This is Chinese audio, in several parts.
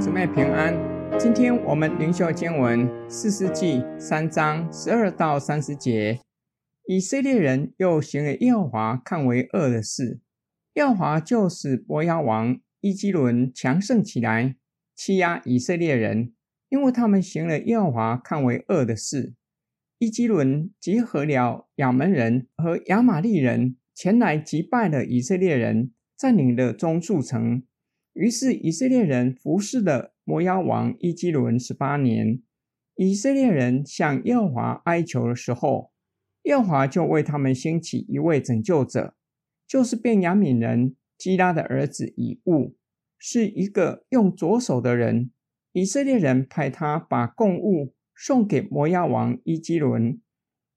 姊妹平安。今天我们灵修经文四世纪三章十二到三十节。以色列人又行了耶和华看为恶的事，耶和华就使伯牙王伊基伦强盛起来，欺压以色列人，因为他们行了耶和华看为恶的事。伊基伦集合了亚扪人和亚玛利人前来击败了以色列人，占领了中数城。于是以色列人服侍了摩押王伊基伦十八年。以色列人向耶和华哀求的时候，耶和华就为他们兴起一位拯救者，就是便雅悯人基拉的儿子以物，是一个用左手的人。以色列人派他把贡物送给摩押王伊基伦。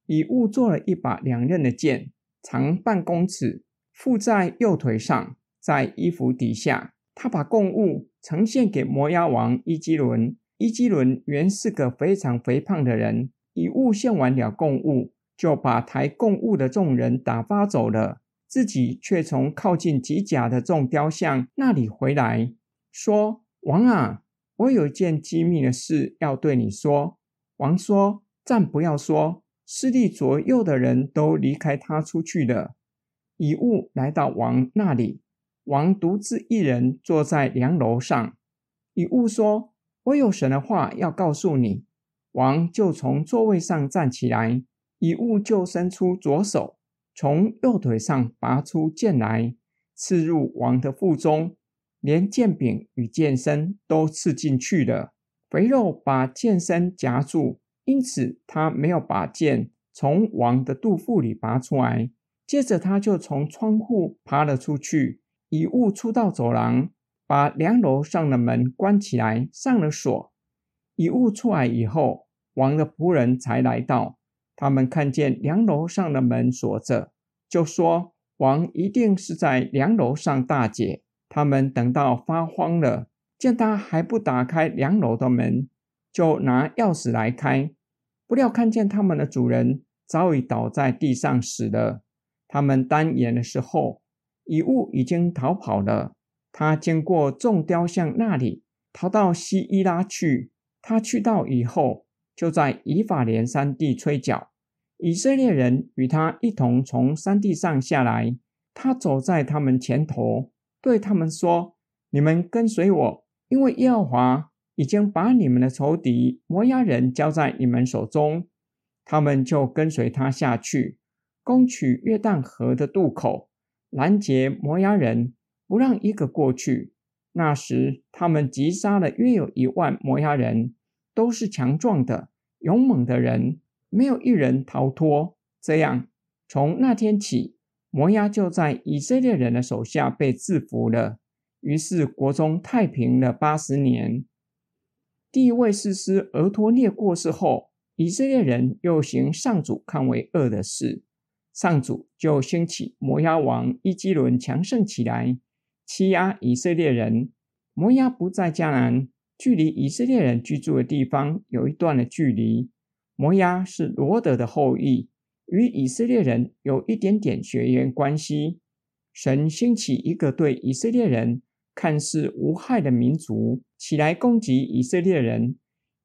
以物做了一把两刃的剑，长半公尺，附在右腿上，在衣服底下。他把贡物呈献给摩押王伊基伦。伊基伦原是个非常肥胖的人。以物献完了贡物，就把抬贡物的众人打发走了，自己却从靠近吉甲的众雕像那里回来，说：“王啊，我有一件机密的事要对你说。”王说：“暂不要说。”势力左右的人都离开他出去了。以悟来到王那里。王独自一人坐在梁楼上，以物说：“我有神的话要告诉你。”王就从座位上站起来，以物就伸出左手，从右腿上拔出剑来，刺入王的腹中，连剑柄与剑身都刺进去了。肥肉把剑身夹住，因此他没有把剑从王的肚腹里拔出来。接着他就从窗户爬了出去。以悟出到走廊，把梁楼上的门关起来，上了锁。以悟出来以后，王的仆人才来到。他们看见梁楼上的门锁着，就说：“王一定是在梁楼上大解。”他们等到发慌了，见他还不打开梁楼的门，就拿钥匙来开。不料看见他们的主人早已倒在地上死了。他们单眼的时候，以物已经逃跑了。他经过众雕像那里，逃到西伊拉去。他去到以后，就在以法莲山地吹角。以色列人与他一同从山地上下来。他走在他们前头，对他们说：“你们跟随我，因为耶和华已经把你们的仇敌摩押人交在你们手中。”他们就跟随他下去，攻取约旦河的渡口。拦截摩押人，不让一个过去。那时，他们击杀了约有一万摩押人，都是强壮的、勇猛的人，没有一人逃脱。这样，从那天起，摩押就在以色列人的手下被制服了。于是，国中太平了八十年。第一位士师俄陀聂过世后，以色列人又行上主看为恶的事。上主就兴起摩押王伊基伦强盛起来，欺压以色列人。摩押不在迦南，距离以色列人居住的地方有一段的距离。摩押是罗德的后裔，与以色列人有一点点血缘关系。神兴起一个对以色列人看似无害的民族，起来攻击以色列人。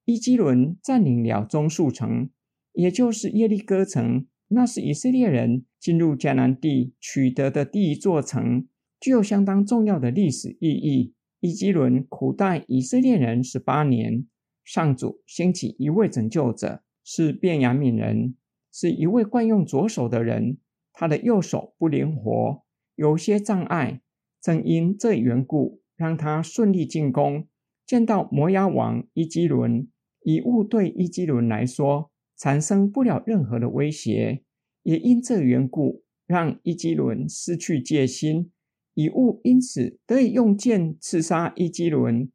伊基伦占领了中数城，也就是耶利哥城。那是以色列人进入迦南地取得的第一座城，具有相当重要的历史意义。伊基伦苦待以色列人十八年，上主兴起一位拯救者，是便雅悯人，是一位惯用左手的人，他的右手不灵活，有些障碍。正因这缘故，让他顺利进攻，见到摩押王伊基伦，以物对伊基伦来说。产生不了任何的威胁，也因这缘故，让伊基伦失去戒心，以物因此得以用剑刺杀伊基伦。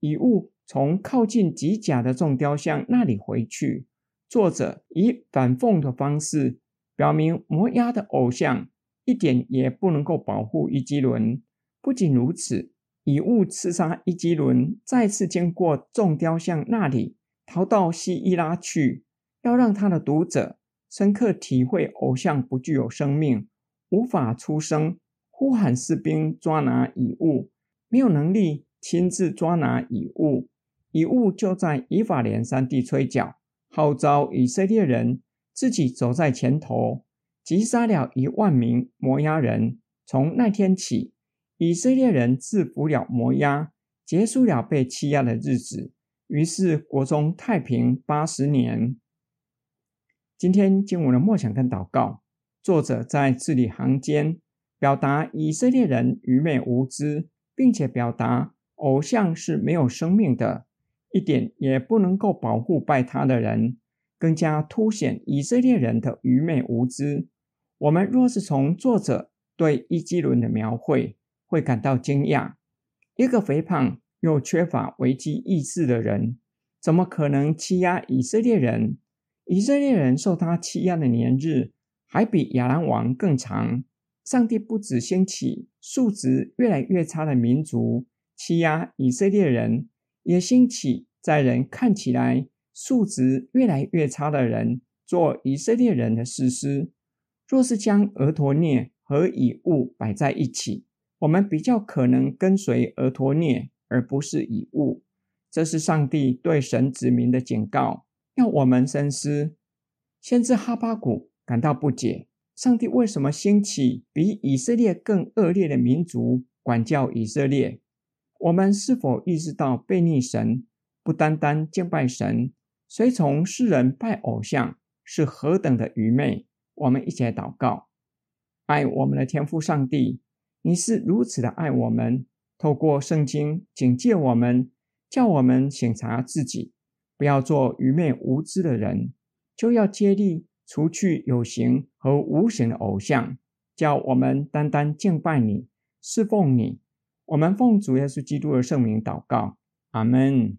以物从靠近吉甲的众雕像那里回去。作者以反讽的方式表明，摩押的偶像一点也不能够保护伊基伦。不仅如此，以物刺杀伊基伦，再次经过众雕像那里，逃到西伊拉去。要让他的读者深刻体会，偶像不具有生命，无法出声，呼喊士兵抓拿遗物，没有能力亲自抓拿以物，以物就在以法莲山地吹角，号召以色列人自己走在前头，击杀了一万名摩押人。从那天起，以色列人制服了摩押，结束了被欺压的日子。于是国中太平八十年。今天经文的默想跟祷告，作者在字里行间表达以色列人愚昧无知，并且表达偶像是没有生命的，一点也不能够保护拜他的人，更加凸显以色列人的愚昧无知。我们若是从作者对伊基伦的描绘，会感到惊讶：一个肥胖又缺乏危机意识的人，怎么可能欺压以色列人？以色列人受他欺压的年日，还比亚兰王更长。上帝不止兴起素质越来越差的民族欺压以色列人，也兴起在人看起来素质越来越差的人做以色列人的士师。若是将俄陀聂和以物摆在一起，我们比较可能跟随俄陀聂，而不是以物。这是上帝对神子民的警告。要我们深思，先知哈巴谷感到不解：上帝为什么兴起比以色列更恶劣的民族管教以色列？我们是否意识到悖逆神，不单单敬拜神，随从世人拜偶像是何等的愚昧？我们一起来祷告：爱我们的天父上帝，你是如此的爱我们，透过圣经警戒我们，叫我们省察自己。不要做愚昧无知的人，就要接力除去有形和无形的偶像，叫我们单单敬拜你、侍奉你。我们奉主耶稣基督的圣名祷告，阿门。